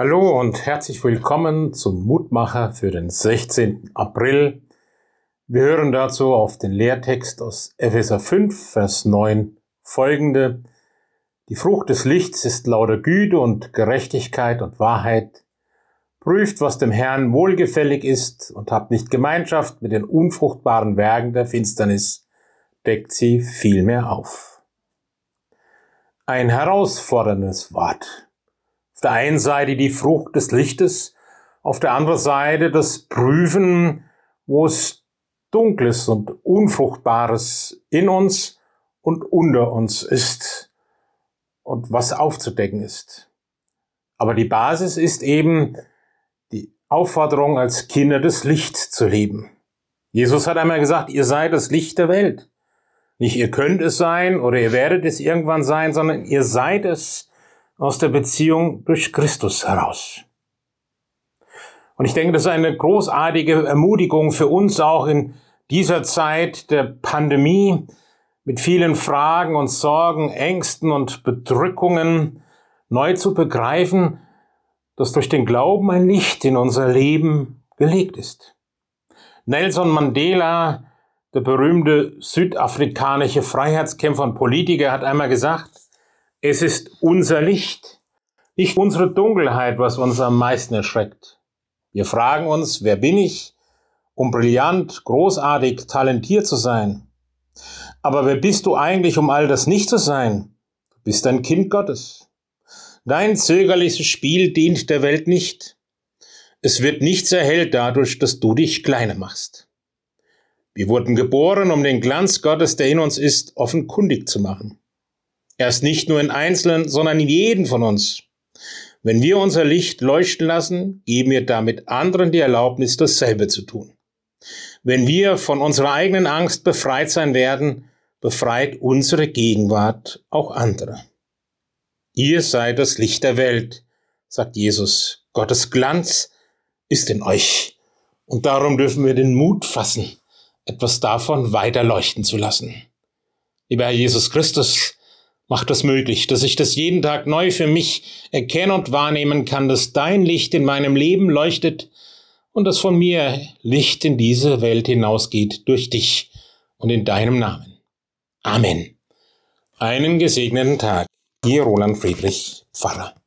Hallo und herzlich willkommen zum Mutmacher für den 16. April. Wir hören dazu auf den Lehrtext aus Epheser 5, Vers 9 folgende. Die Frucht des Lichts ist lauter Güte und Gerechtigkeit und Wahrheit. Prüft, was dem Herrn wohlgefällig ist und habt nicht Gemeinschaft mit den unfruchtbaren Werken der Finsternis, deckt sie vielmehr auf. Ein herausforderndes Wort. Auf der einen Seite die Frucht des Lichtes, auf der anderen Seite das Prüfen, wo es Dunkles und Unfruchtbares in uns und unter uns ist und was aufzudecken ist. Aber die Basis ist eben die Aufforderung, als Kinder des Lichts zu leben. Jesus hat einmal gesagt, ihr seid das Licht der Welt. Nicht ihr könnt es sein oder ihr werdet es irgendwann sein, sondern ihr seid es aus der Beziehung durch Christus heraus. Und ich denke, das ist eine großartige Ermutigung für uns auch in dieser Zeit der Pandemie mit vielen Fragen und Sorgen, Ängsten und Bedrückungen neu zu begreifen, dass durch den Glauben ein Licht in unser Leben gelegt ist. Nelson Mandela, der berühmte südafrikanische Freiheitskämpfer und Politiker, hat einmal gesagt, es ist unser Licht, nicht unsere Dunkelheit, was uns am meisten erschreckt. Wir fragen uns, wer bin ich, um brillant, großartig, talentiert zu sein? Aber wer bist du eigentlich, um all das nicht zu sein? Du bist ein Kind Gottes. Dein zögerliches Spiel dient der Welt nicht. Es wird nichts erhellt dadurch, dass du dich kleiner machst. Wir wurden geboren, um den Glanz Gottes, der in uns ist, offenkundig zu machen. Erst nicht nur in Einzelnen, sondern in jeden von uns. Wenn wir unser Licht leuchten lassen, geben wir damit anderen die Erlaubnis, dasselbe zu tun. Wenn wir von unserer eigenen Angst befreit sein werden, befreit unsere Gegenwart auch andere. Ihr seid das Licht der Welt, sagt Jesus. Gottes Glanz ist in euch. Und darum dürfen wir den Mut fassen, etwas davon weiter leuchten zu lassen. Lieber Herr Jesus Christus, Mach das möglich, dass ich das jeden Tag neu für mich erkennen und wahrnehmen kann, dass dein Licht in meinem Leben leuchtet und dass von mir Licht in diese Welt hinausgeht durch dich und in deinem Namen. Amen. Einen gesegneten Tag. Ihr Roland Friedrich, Pfarrer.